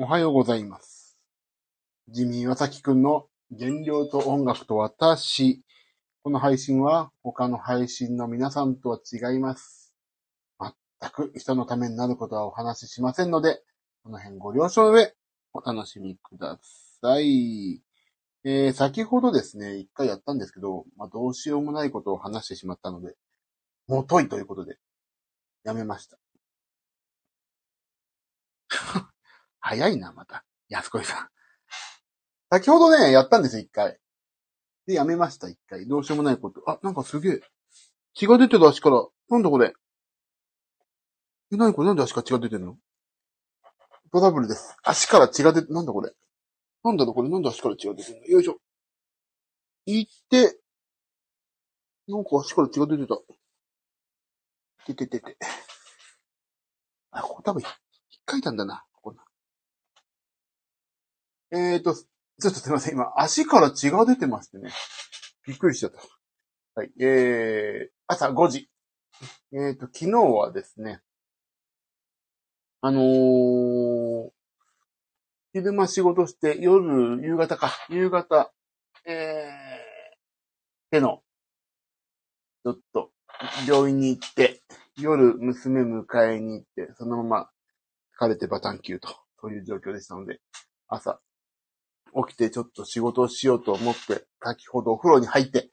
おはようございます。ジミー・ワサキくんの原料と音楽と私。この配信は他の配信の皆さんとは違います。全く人のためになることはお話ししませんので、この辺ご了承の上、お楽しみください。えー、先ほどですね、一回やったんですけど、まあ、どうしようもないことを話してしまったので、もといということで、やめました。早いな、また。安子さん。先ほどね、やったんですよ、一回。で、やめました、一回。どうしようもないこと。あ、なんかすげえ。血が出てる足から。なんだこれ。え、なにこれ？なんで足から血が出てるの？トラブルです。足から血が出て、なんだこれ？なんだろこれ、なんで足から血が出てるの？よいしょ。いって、なんか足から血が出てた。てててて。あ、ここ多分、引っかいたんだな。ここなえーと、ちょっとすいません。今、足から血が出てましてね。びっくりしちゃった。はい。えー、朝5時。えーと、昨日はですね、あのー、昼間仕事して、夜、夕方か、夕方、えー、手の、ちょっと、病院に行って、夜、娘迎えに行って、そのまま、疲れてバタンキューと、いう状況でしたので、朝、起きてちょっと仕事をしようと思って、先ほどお風呂に入って、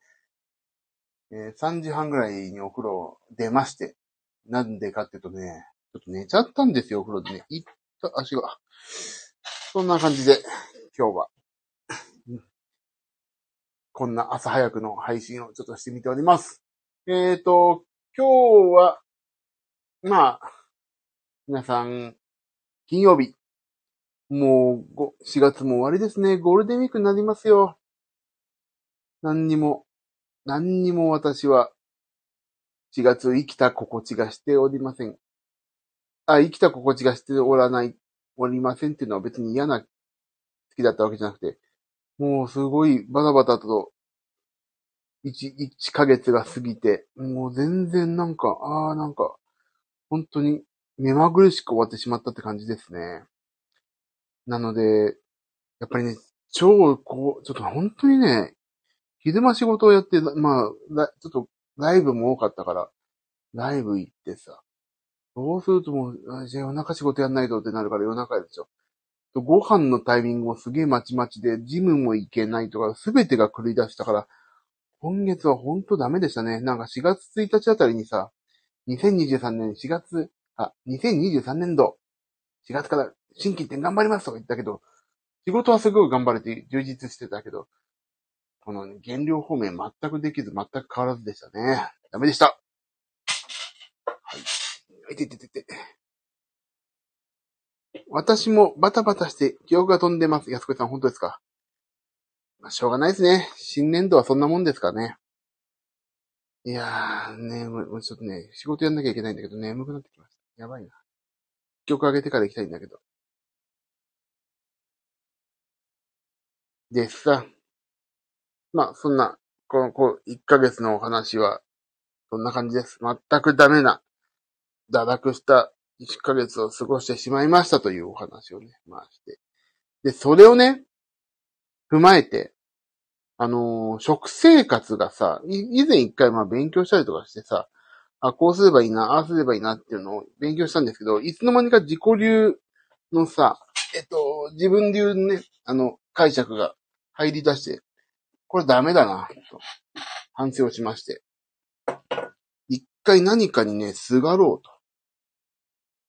えー3時半ぐらいにお風呂出まして、なんでかっていうとね、ちょっと寝ちゃったんですよ、お風呂でね。いった足が。そんな感じで、今日は、こんな朝早くの配信をちょっとしてみております。えーと、今日は、まあ、皆さん、金曜日、もう、4月も終わりですね。ゴールデンウィークになりますよ。何にも、何にも私は、4月生きた心地がしておりません。あ、生きた心地がしておらない、おりませんっていうのは別に嫌な、好きだったわけじゃなくて、もうすごいバタバタと、1、一ヶ月が過ぎて、もう全然なんか、ああ、なんか、本当に目まぐるしく終わってしまったって感じですね。なので、やっぱりね、超、こう、ちょっと本当にね、昼間仕事をやって、まあ、ちょっとライブも多かったから、ライブ行ってさ、そうするともう、じゃあ夜中仕事やんないとってなるから夜中でしょ。ご飯のタイミングもすげえまちまちで、ジムも行けないとか、すべてが狂い出したから、今月は本当ダメでしたね。なんか4月1日あたりにさ、2023年4月、あ、2023年度、4月から新規って頑張りますとか言ったけど、仕事はすごい頑張れて充実してたけど、この、ね、原料方面全くできず、全く変わらずでしたね。ダメでした。はい。いてててて。私もバタバタして記憶が飛んでます。安子さん、本当ですか？まあ、しょうがないですね。新年度はそんなもんですからね。いやー、ね、もうちょっとね、仕事やんなきゃいけないんだけど、眠くなってきました。やばいな。曲上げてから行きたいんだけど。でさ、まあ、そんな、この、こう、1ヶ月のお話は、そんな感じです。全くダメな、堕落した1ヶ月を過ごしてしまいましたというお話をね、まあして。で、それをね、踏まえて、あのー食生活がさ、以前一回まあ勉強したりとかしてさ、あ、こうすればいいな、ああすればいいなっていうのを勉強したんですけど、いつの間にか自己流のさ、えっと、自分流のね、あの、解釈が入り出して、これダメだな、と反省をしまして。一回何かにね、すがろうと。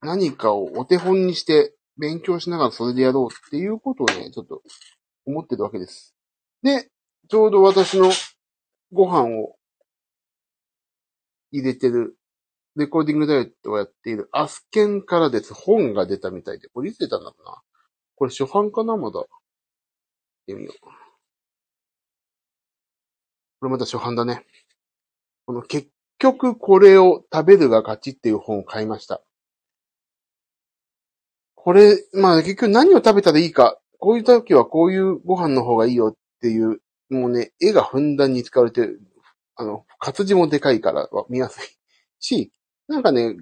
何かをお手本にして勉強しながらそれでやろうっていうことをね、ちょっと思ってるわけです。で、ちょうど私のご飯を入れてる、レコーディングダイエットをやっているアスケンからです。本が出たみたいで。これいつ出たんだろうな。これ初版かなまだ。見てみよう。これまた初版だね。この結局これを食べるが勝ちっていう本を買いました。これ、まあ結局何を食べたらいいか、こういう時はこういうご飯の方がいいよっていう、もうね、絵がふんだんに使われてる、あの、活字もでかいから見やすいし、なんかね、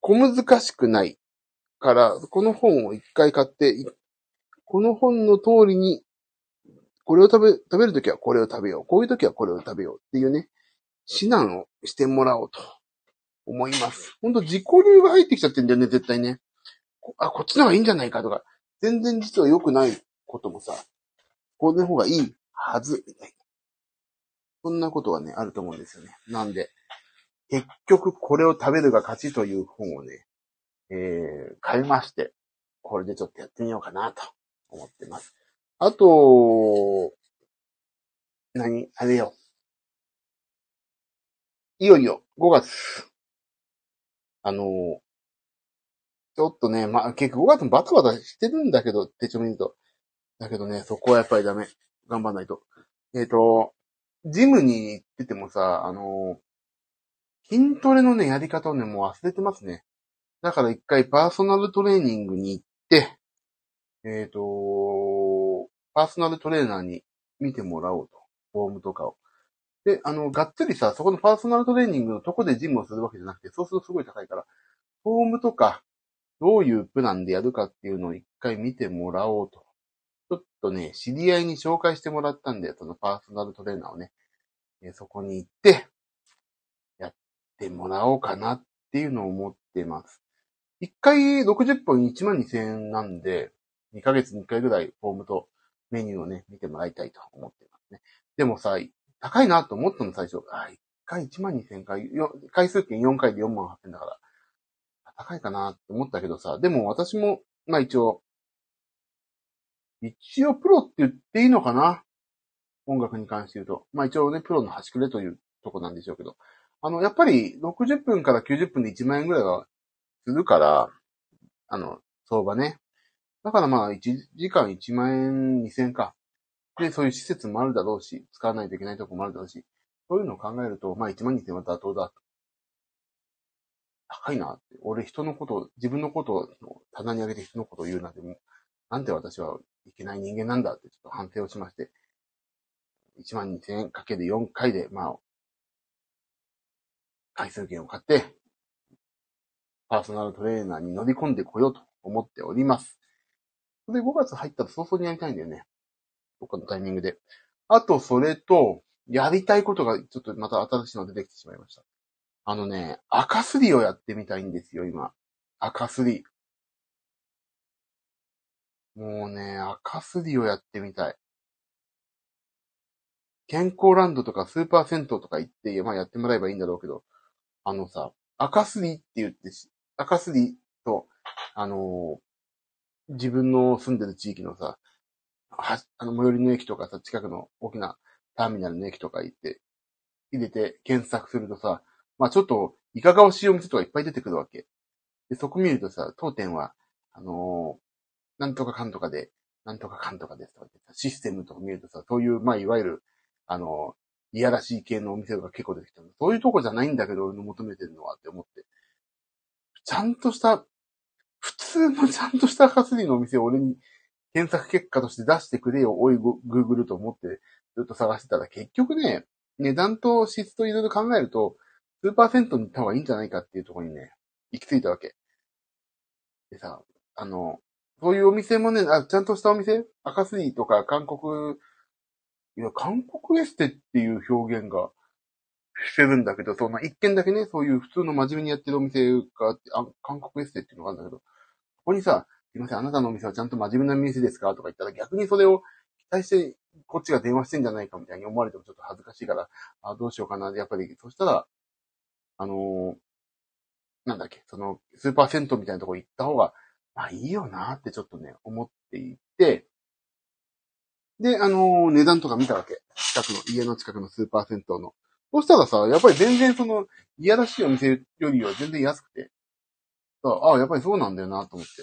小難しくないから、この本を一回買って、この本の通りに、これを食べ、食べるときはこれを食べよう。こういうときはこれを食べようっていうね、指南をしてもらおうと思います。ほんと自己流が入ってきちゃってんだよね、絶対ね。あ、こっちの方がいいんじゃないかとか、全然実は良くないこともさ、この方がいいはず、みたいな。そんなことはね、あると思うんですよね。なんで、結局これを食べるが勝ちという本をね、えー、買いまして、これでちょっとやってみようかなと思ってます。あと、何？あれよ。いよいよ5月。あのちょっとね、まあ、結局5月もバタバタしてるんだけど、手帳見ると。だけどね、そこはやっぱりダメ。頑張んないと。えっ、ー、と、ジムに行っててもさ、あの筋トレのね、やり方をね、もう忘れてますね。だから一回パーソナルトレーニングに行って、えっ、ー、と、パーソナルトレーナーに見てもらおうと。フォームとかを。で、あの、がっつりさ、そこのパーソナルトレーニングのとこでジムをするわけじゃなくて、そうするとすごい高いから、フォームとか、どういうプランでやるかっていうのを一回見てもらおうと。ちょっとね、知り合いに紹介してもらったんで、そのパーソナルトレーナーをね、えそこに行って、やってもらおうかなっていうのを思ってます。1回60分1万2000円なんで、2ヶ月に1回ぐらいフォームとメニューをね、見てもらいたいと思ってますね。でもさ、高いなと思ったの最初。あ、1回1万2000回、回数券4回で4万8000だから、高いかなって思ったけどさ、でも私も、まあ一応、一応プロって言っていいのかな？音楽に関して言うと。まあ一応ね、プロの端くれというとこなんでしょうけど。あの、やっぱり60分から90分で1万円ぐらいはするから、あの、相場ね。だからまあ、1時間1万円2千円か。で、そういう施設もあるだろうし、使わないといけないとこもあるだろうし、そういうのを考えると、まあ1万2000円は妥当だ。高いなって。俺人のことを、自分のことを棚に上げて人のことを言うなんて、なんで私はいけない人間なんだってちょっと判定をしまして、1万2000円かける4回で、まあ、回数券を買って、パーソナルトレーナーに乗り込んでこようと思っております。で5月入ったら早々にやりたいんだよね。どっかのタイミングで。あと、それと、やりたいことがちょっとまた新しいの出てきてしまいました。あのね、赤すりをやってみたいんですよ、今。赤すり。もうね、赤すりをやってみたい。健康ランドとかスーパー銭湯とか行って、まあやってもらえばいいんだろうけど、あのさ、赤すりって言ってし赤すりと、あのー、自分の住んでる地域のさ、は、あの、最寄りの駅とかさ、近くの大きなターミナルの駅とか行って、入れて検索するとさ、まあちょっと、いかがわしいお店とかいっぱい出てくるわけ。で、そこ見るとさ、当店は、あのー、なんとかかんとかで、なんとかかんとかですとかシステムとか見るとさ、そういう、まあいわゆる、あのいやらしい系のお店が結構出てきたの。そういうとこじゃないんだけど、俺の求めてるのはって思って。ちゃんとした、普通のちゃんとしたカスリのお店を俺に検索結果として出してくれよ、おい、グーグルと思ってずっと探してたら結局ね、値段と質といろいろ考えると、スーパー銭湯に行った方がいいんじゃないかっていうところにね、行き着いたわけ。でさ、あの、そういうお店もね、あちゃんとしたお店赤スリとか韓国いや、韓国エステっていう表現がしてるんだけど、そんな一軒だけね、そういう普通の真面目にやってるお店があって、あ韓国エステっていうのがあるんだけど、ここにさ、すいません、あなたのお店はちゃんと真面目な店ですか？とか言ったら逆にそれを期待して、こっちが電話してんじゃないかみたいに思われてもちょっと恥ずかしいから、あどうしようかな。やっぱり、そしたら、あのー、なんだっけ、その、スーパー銭湯みたいなとこ行った方が、まあいいよなってちょっとね、思っていて、で、あのー、値段とか見たわけ。近くの、家の近くのスーパー銭湯の。そしたらさ、やっぱり全然その、いやらしいお店よりは全然安くて。ああ、やっぱりそうなんだよなと思って。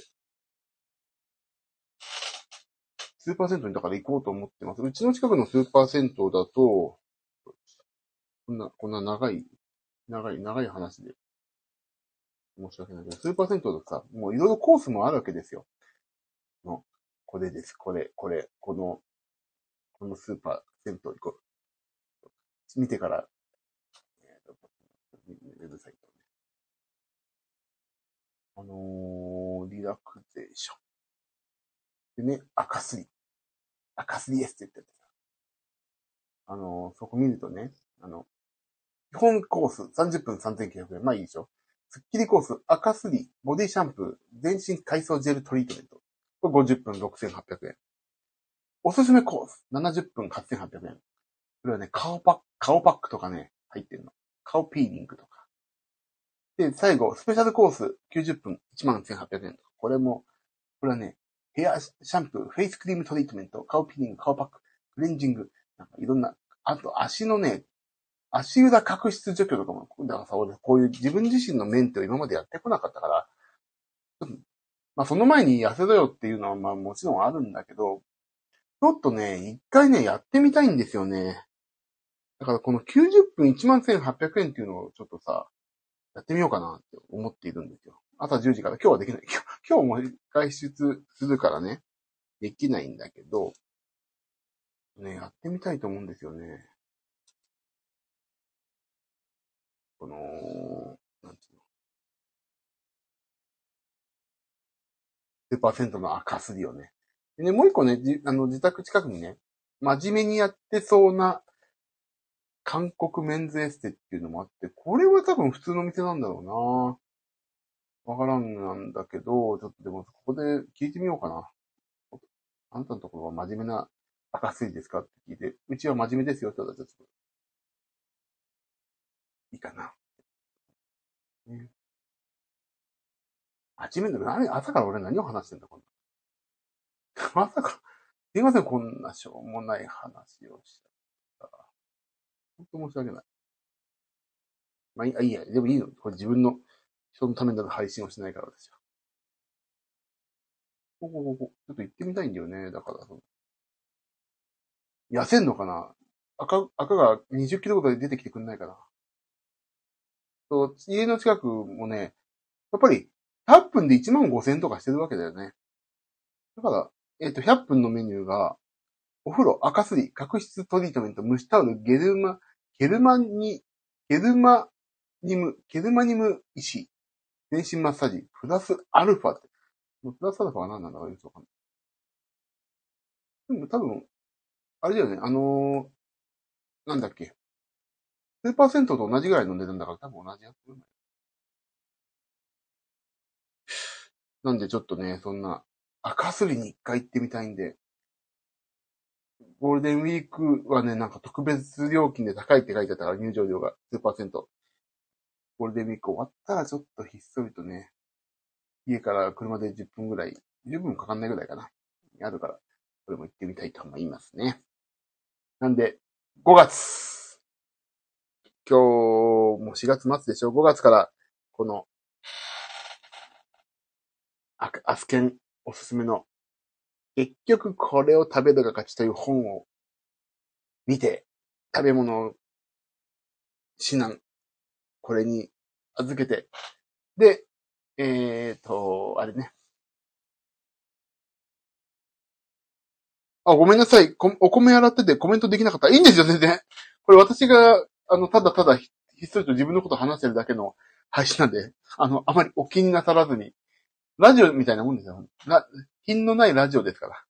スーパー銭湯にだから行こうと思ってます。うちの近くのスーパー銭湯だと、こんな、こんな長い、長い、長い話で。申し訳ないけど、スーパー銭湯だとさ、もういろいろコースもあるわけですよ。の、これです。これ、これ、この、このスーパー、銭湯行こう。見てから、ウェブサイトね。あのー、リラクゼーション。でね、赤すり。赤すりですって言っててあのー、そこ見るとね、あの、基本コース30分3900円。まあいいでしょ。スッキリコース赤すり、ボディシャンプー、全身海藻ジェルトリートメント。これ50分6800円。おすすめコース70分8800円。これはね、顔パック、顔パックとかね、入ってるの。顔ピーリングとか。で、最後、スペシャルコース90分11,800円。これも、これはね、ヘアシャンプー、フェイスクリームトリートメント、顔ピーリング、顔パック、クレンジング、なんかいろんな、あと足のね、足裏角質除去とかも、だからさ、俺こういう自分自身のメンテを今までやってこなかったから、まあその前に痩せろよっていうのはまあもちろんあるんだけど、ちょっとね、一回ね、やってみたいんですよね。だからこの90分11,800円っていうのをちょっとさ、やってみようかなって思っているんですよ。朝10時から今日はできない。今日も外出するからね、できないんだけど、ね、やってみたいと思うんですよね。この、なんていうの。スーパーセントの赤すりをね。でね、もう一個ね、じあの、自宅近くにね、真面目にやってそうな韓国メンズエステっていうのもあって、これは多分普通の店なんだろうなわからんなんだけど、ちょっとでもここで聞いてみようかな。あんたのところは真面目な赤水ですかって聞いて、うちは真面目ですよって言ったらちょっと、いいかな。ね、真面目な、何、朝から俺何を話してんだ、こんな。朝か、すいません、こんなしょうもない話をし本当申し訳ない。まあいい、や、でもいいの。これ自分の人のためになる配信をしないからですよ。ここ、ここ、ちょっと行ってみたいんだよね。だから、その、痩せんのかな？赤、赤が20キロぐらい出てきてくんないかな？そう、家の近くもね、やっぱり100分で1万5千とかしてるわけだよね。だから、えっ、ー、と、100分のメニューが、お風呂、赤すり、角質トリートメント、蒸しタオル、ゲルマ、ゲルマニ、ゲルマニム、ゲルマニム石、全身マッサージ、プラスアルファって。プラスアルファは何なんだかよくわかんない。でも多分、あれだよね、あのー、なんだっけ。スーパーセントと同じぐらいの値段だから多分同じやつ。なんでちょっとね、そんな、赤すりに一回行ってみたいんで、ゴールデンウィークはね、なんか特別料金で高いって書いてあったから入場料が数パーセント。ゴールデンウィーク終わったらちょっとひっそりとね、家から車で10分ぐらい、10分かかんないぐらいかな。あるから、これも行ってみたいと思いますね。なんで、5月今日もう4月末でしょ ?5 月から、この、アスケンおすすめの結局これを食べるが勝ちという本を見て、食べ物を指南、これに預けて、で、えっ、ー、と、あれね。あ、ごめんなさい。お米洗っててコメントできなかった。いいんですよ、全然。これ私が、あの、ただただひっそりと自分のこと話してるだけの配信なんで、あの、あまりお気になさらずに、ラジオみたいなもんですよ。品のないラジオですから。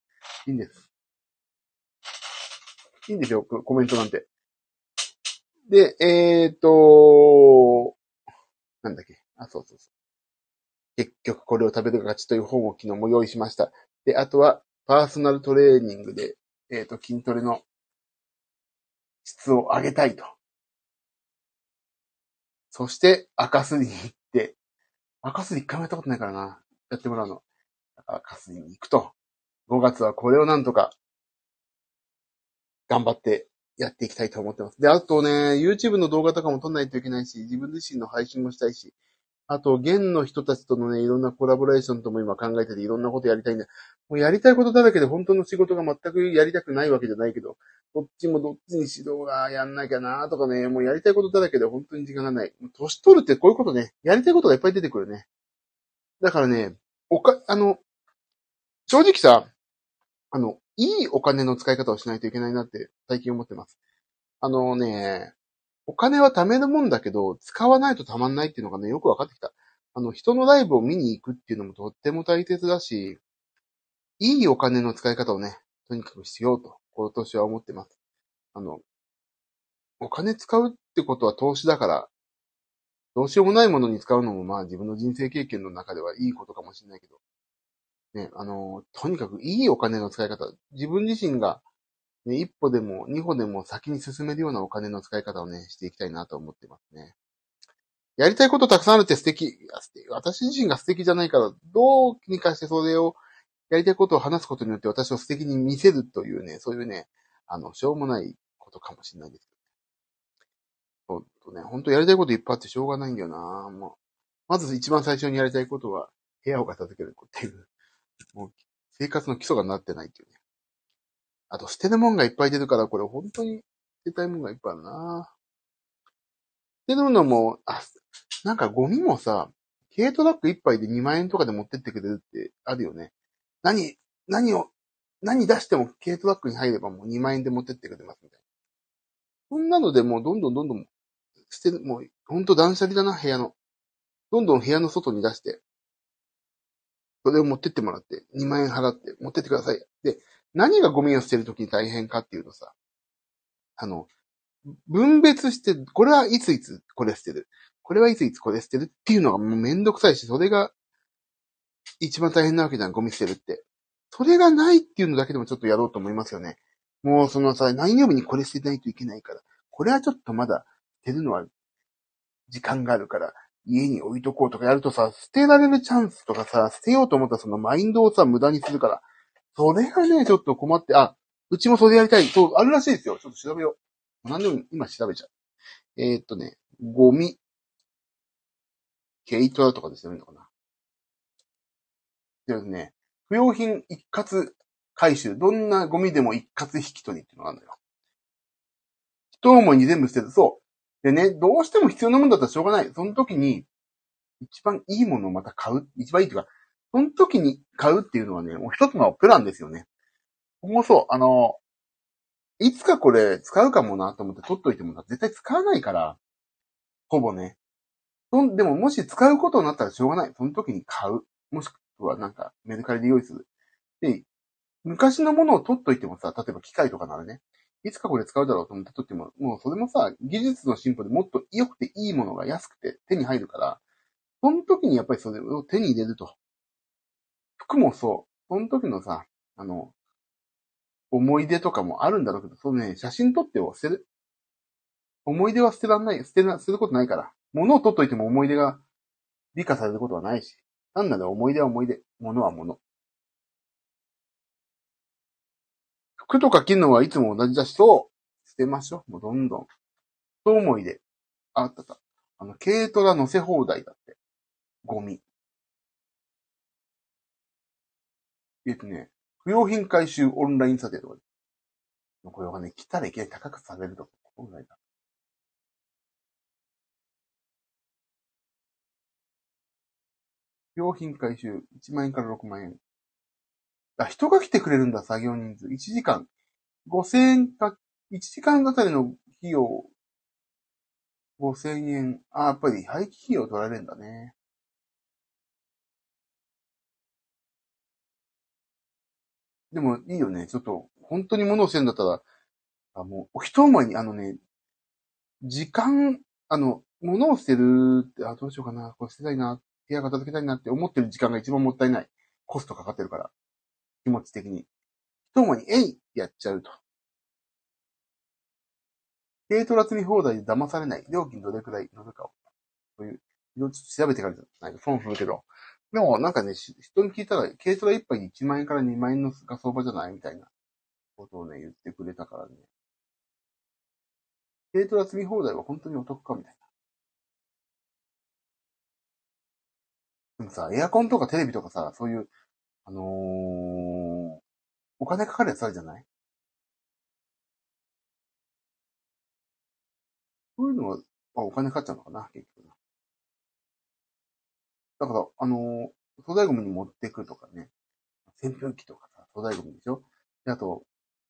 いいんです。いいんですよ、コメントなんて。で、えっ、ー、と、なんだっけ。あ、そうそうそう。結局これを食べるが勝ちという本を昨日も用意しました。で、あとは、パーソナルトレーニングで、えっ、ー、と、筋トレの質を上げたいと。そして、赤すりに行って、赤すり一回もやったことないからな。やってもらうの。だから、赤すりに行くと。5月はこれをなんとか、頑張ってやっていきたいと思ってます。で、あとね、YouTube の動画とかも撮んないといけないし、自分自身の配信もしたいし、あと、現の人たちとのね、いろんなコラボレーションとも今考えてて、いろんなことやりたいんで、もうやりたいことだらけで本当の仕事が全くやりたくないわけじゃないけど、どっちもどっちに指導がやんなきゃなとかね、もうやりたいことだらけで本当に時間がない。年取るってこういうことね、やりたいことがいっぱい出てくるね。だからね、おか、あの、正直さ、あの、いいお金の使い方をしないといけないなって最近思ってます。あのね、お金は貯めるもんだけど、使わないと貯まんないっていうのがね、よくわかってきた。あの、人のライブを見に行くっていうのもとっても大切だし、いいお金の使い方をね、とにかくしようと、今年は思ってます。あの、お金使うってことは投資だから、どうしようもないものに使うのもまあ自分の人生経験の中ではいいことかもしれないけど、ね、あの、とにかくいいお金の使い方、自分自身が、ね、一歩でも二歩でも先に進めるようなお金の使い方をね、していきたいなと思ってますね。やりたいことたくさんあるって素敵。私自身が素敵じゃないから、どうにかしてそれを、やりたいことを話すことによって私を素敵に見せるというね、そういうね、あの、しょうもないことかもしれないですけどね。そうとね、本当やりたいこといっぱいあってしょうがないんだよなもう。まず一番最初にやりたいことは、部屋を片付けるっていう。もう、生活の基礎がなってないっていうね。あと、捨てるもんがいっぱい出るから、これ本当に捨てたいもんがいっぱいあるな捨てるのも、あ、なんかゴミもさ、軽トラック一杯で2万円とかで持ってってくれるってあるよね。何、何を、何出しても軽トラックに入ればもう2万円で持ってってくれますみたいな。そんなのでもうどんどんどんどん捨てる、もうほんと断捨離だな、部屋の。どんどん部屋の外に出して、それを持ってってもらって、2万円払って持ってってください。で、何がゴミを捨てるときに大変かっていうとさ、あの、分別して、これはいついつこれ捨てる。これはいついつこれ捨てるっていうのがもうめんどくさいし、それが一番大変なわけじゃん、ゴミ捨てるって。それがないっていうのだけでもちょっとやろうと思いますよね。もうそのさ、何曜日にこれ捨てないといけないから、これはちょっとまだ捨てるのは時間があるから、家に置いとこうとかやるとさ、捨てられるチャンスとかさ、捨てようと思ったらそのマインドをさ、無駄にするから、それがね、ちょっと困って、あ、うちもそれやりたい。そう、あるらしいですよ。ちょっと調べよう。何でも今調べちゃう。えー、っとね、ゴミ、ケイトラとかですよね、のかな。ですね、不要品一括回収。どんなゴミでも一括引き取りっていうのがあるのよ。一思いに全部捨てる。そう。でね、どうしても必要なものだったらしょうがない。その時に、一番いいものをまた買う。一番いいっていうか、その時に買うっていうのはね、もう一つのプランですよね。僕もそう、あの、いつかこれ使うかもなと思って取っといても絶対使わないから、ほぼね。でももし使うことになったらしょうがない。その時に買う。もしくはなんかメルカリで用意する。で、昔のものを取っといてもさ、例えば機械とかならね、いつかこれ使うだろうと思って取っても、もうそれもさ、技術の進歩でもっと良くていいものが安くて手に入るから、その時にやっぱりそれを手に入れると。服もそう。その時のさ、あの、思い出とかもあるんだろうけど、そのね、写真撮ってを捨てる。思い出は捨てらんない。捨てな、捨てることないから。物を取っといても思い出が美化されることはないし。なんなら思い出は思い出。物は物。服とか着るのはいつも同じだし、そう。捨てましょう。もうどんどん。そう思い出。あったた。あの、軽トラ乗せ放題だって。ゴミ。えっとね、不用品回収オンライン査定とかこれがね、来たらいきなり高くされると。本来だ。用品回収、1万円から6万円。あ、人が来てくれるんだ、作業人数。1時間。5000円か、1時間あたりの費用、5000円。あ、やっぱり廃棄費用取られるんだね。でもいいよね。ちょっと、本当に物を捨てるんだったら、あもう、お一思いに、あのね、時間、あの、物を捨てるって、あ、どうしようかな、これ捨てたいな、部屋片付けたいなって思ってる時間が一番もったいない。コストかかってるから。気持ち的に。一思いに、えいやっちゃうと。軽トラ積み放題で騙されない。料金どれくらい乗るかを。そういう、いろいろ調べてからじゃないと損するけど。でも、なんかね、人に聞いたら、軽トラ一杯に1万円から2万円のが相場じゃないみたいなことをね、言ってくれたからね。軽トラ積み放題は本当にお得かみたいな。でもさ、エアコンとかテレビとかさ、そういう、あのー、お金かかるやつあるじゃない？そういうのは、あ、お金かかっちゃうのかな、結局な。だから、あのー、粗大ゴミに持ってくとかね、扇風機とかさ、粗大ゴミでしょ？で、あと、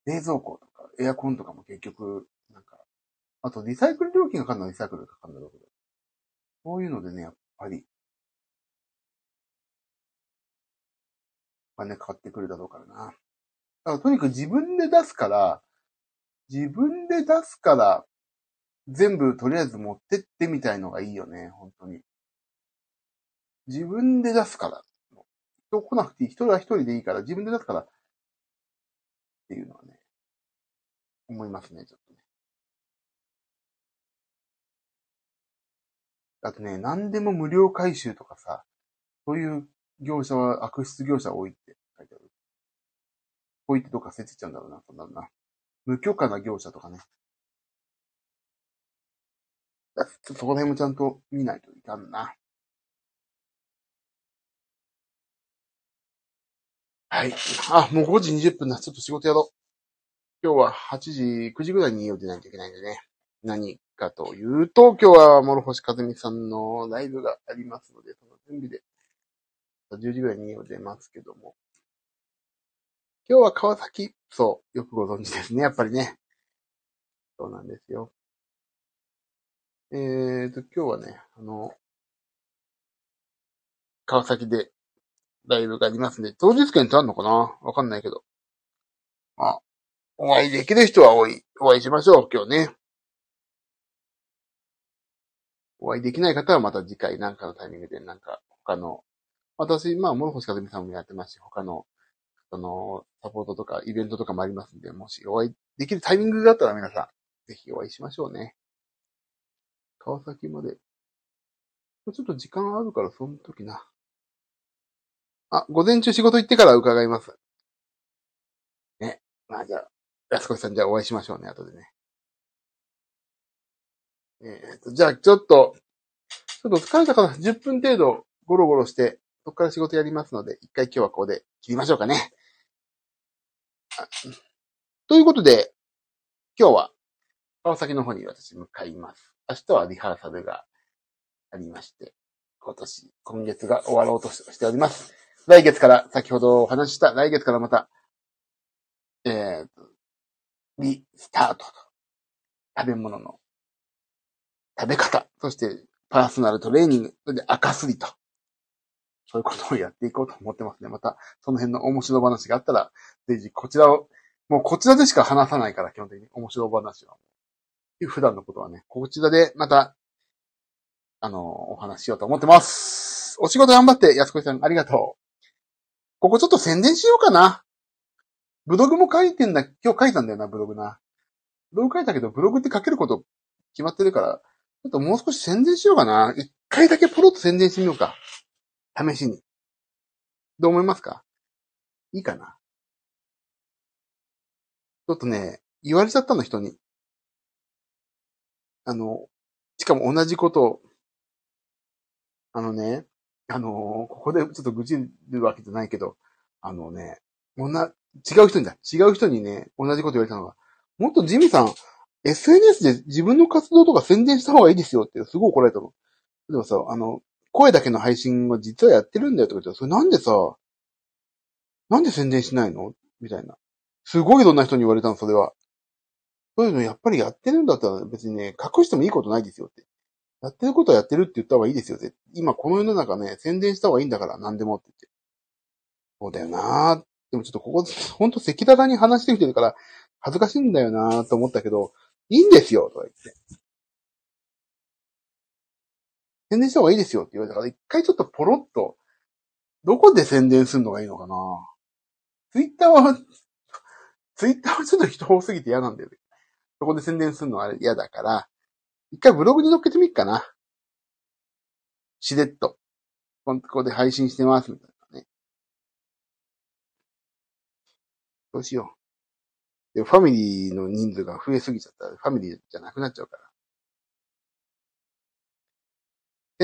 冷蔵庫とか、エアコンとかも結局、なんか、あとリサイクル料金がかかるのはリサイクルがかかるんだろうけど、そういうのでね、やっぱり、金かかってくるだろうからな。だからとにかく自分で出すから、自分で出すから、全部とりあえず持ってってみたいのがいいよね、本当に。自分で出すから。人来なくていい。一人は一人でいいから、自分で出すから。っていうのはね、思いますね、ちょっとね。あとね、何でも無料回収とかさ、そういう業者は悪質業者多いって書いてある。こう言ってどっか捨ててっちゃうんだろうな、そんなのな。無許可な業者とかね。そこら辺もちゃんと見ないといかんな。はい。あ、もう5時20分だ。ちょっと仕事やろう。今日は8時、9時ぐらいに家を出ないといけないんでね。何かというと、今日は諸星和美さんのライブがありますので、その準備で、10時ぐらいに家を出ますけども。今日は川崎、そう、よくご存知ですね、やっぱりね。そうなんですよ。えーと、今日はね、あの、川崎でライブがありますんで、当日券ってあるのかな？わかんないけど。まあ、お会いできる人は多い。お会いしましょう、今日ね。お会いできない方はまた次回なんかのタイミングでなんか他の、私、まあ、諸星和美さんもやってますし、他の、その、サポートとかイベントとかもありますんで、もしお会いできるタイミングがあったら皆さん、ぜひお会いしましょうね。川崎まで。ちょっと時間あるから、その時な。あ、午前中仕事行ってから伺います。ね。まあじゃあ、安越さんじゃあお会いしましょうね、後でね。えっ、と、じゃあちょっと、ちょっと疲れたから10分程度ゴロゴロして、そこから仕事やりますので、一回今日はここで切りましょうかね。ということで、今日は川崎の方に私向かいます。明日はリハーサルがありまして、今年、今月が終わろうとしております。来月から、先ほどお話しした来月からまた、えー、リスタートと。食べ物の食べ方、そしてパーソナルトレーニング、それで赤すりと。そういうことをやっていこうと思ってますね。また、その辺の面白話があったら、ぜひこちらを、もうこちらでしか話さないから、基本的に面白話は。普段のことはね、こちらでまた、あの、お話しようと思ってます。お仕事頑張って、安子さんありがとう。ここちょっと宣伝しようかな。ブログも書いてんだ、今日書いたんだよな、ブログな。ブログ書いたけど、ブログって書けること決まってるから、ちょっともう少し宣伝しようかな。一回だけポロッと宣伝してみようか。試しに。どう思いますか？いいかな？ちょっとね、言われちゃったの、人に。あの、しかも同じことを、あのね、あのここでちょっと愚痴るわけじゃないけど、あのね、もな、違う人にだ。違う人にね、同じこと言われたのが、もっとジミさん、SNS で自分の活動とか宣伝した方がいいですよって、すごい怒られたの。でもさ、あの、声だけの配信を実はやってるんだよとか言って、それなんでさ、なんで宣伝しないの？みたいな。すごいいろんな人に言われたの、それは。そういうのやっぱりやってるんだったら別にね、隠してもいいことないですよって。やってることはやってるって言った方がいいですよって。今この世の中ね、宣伝した方がいいんだから、何でもって言って。そうだよなぁ。でもちょっとここ、ほんと赤裸々に話してきてるから、恥ずかしいんだよなぁと思ったけど、いいんですよとか言って。宣伝した方がいいですよって言われたから、一回ちょっとポロッと、どこで宣伝するのがいいのかなツイッターは、ツイッターはちょっと人多すぎて嫌なんだよね。そこで宣伝するのは嫌だから、一回ブログに載っけてみっかな。しれっと。ここで配信してます、みたいなね。どうしよう。で、ファミリーの人数が増えすぎちゃったら、ファミリーじゃなくなっちゃうから。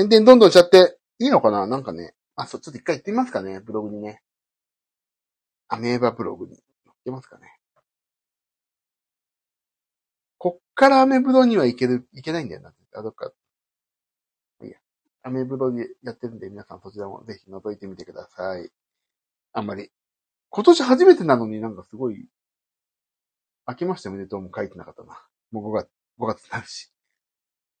宣伝どんどんしちゃって、いいのかな？なんかね。あ、そう、ちょっと一回行ってみますかね、ブログにね。アメーバブログに載ってますかね。こっからアメブロには行ける、行けないんだよな。あ、どっか。いいや。アメブロでやってるんで、皆さんそちらもぜひ覗いてみてください。あんまり。今年初めてなのになんかすごい、明けましておめでとうも書いてなかったな。もう5月、5月になるし。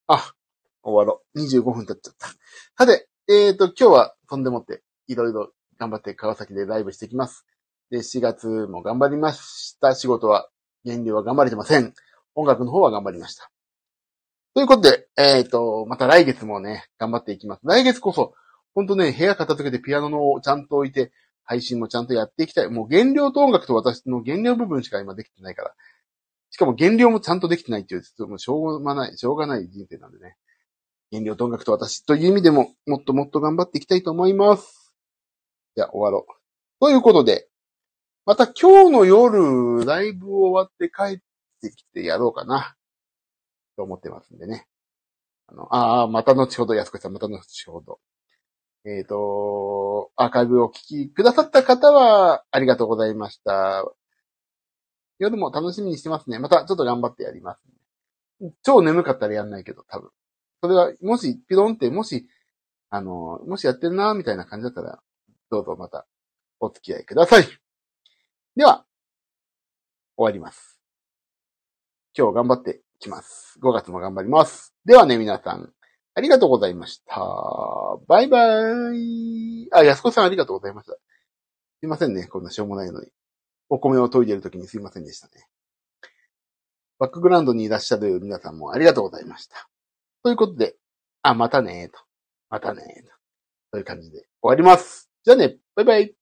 あ、終わろう。25分経っちゃった。さて、えーと、今日はとんでもって、いろいろ頑張って川崎でライブしてきます。で、4月も頑張りました。仕事は、減量は頑張れてません。音楽の方は頑張りました。ということで、えっ、ー、と、また来月もね、頑張っていきます。来月こそ、ほんとね、部屋片付けてピアノのちゃんと置いて、配信もちゃんとやっていきたい。もう原料と音楽と私の原料部分しか今できてないから。しかも原料もちゃんとできてないっていう、ちょっともうしょうがない、しょうがない人生なんでね。原料と音楽と私という意味でも、もっともっと頑張っていきたいと思います。じゃあ終わろう。ということで、また今日の夜、ライブ終わって帰ってきてやろうかな。と思ってますんでね。あの、ああ、また後ほど、安子さん、また後ほど。えっ、ー、と、アーカイブをお聞きくださった方は、ありがとうございました。夜も楽しみにしてますね。またちょっと頑張ってやります、ね。超眠かったらやんないけど、多分。それは、もし、ピロンって、もし、あの、もしやってるな、みたいな感じだったら、どうぞまた、お付き合いください。では、終わります。今日頑張ってきます。5月も頑張ります。ではね、皆さん、ありがとうございました。バイバーイ。あ、安子さんありがとうございました。すいませんね。こんなしょうもないのに。お米を研いでるときにすいませんでしたね。バックグラウンドにいらっしゃる皆さんもありがとうございました。ということで、あ、またねーと。またねーと。という感じで終わります。じゃあね、バイバイ。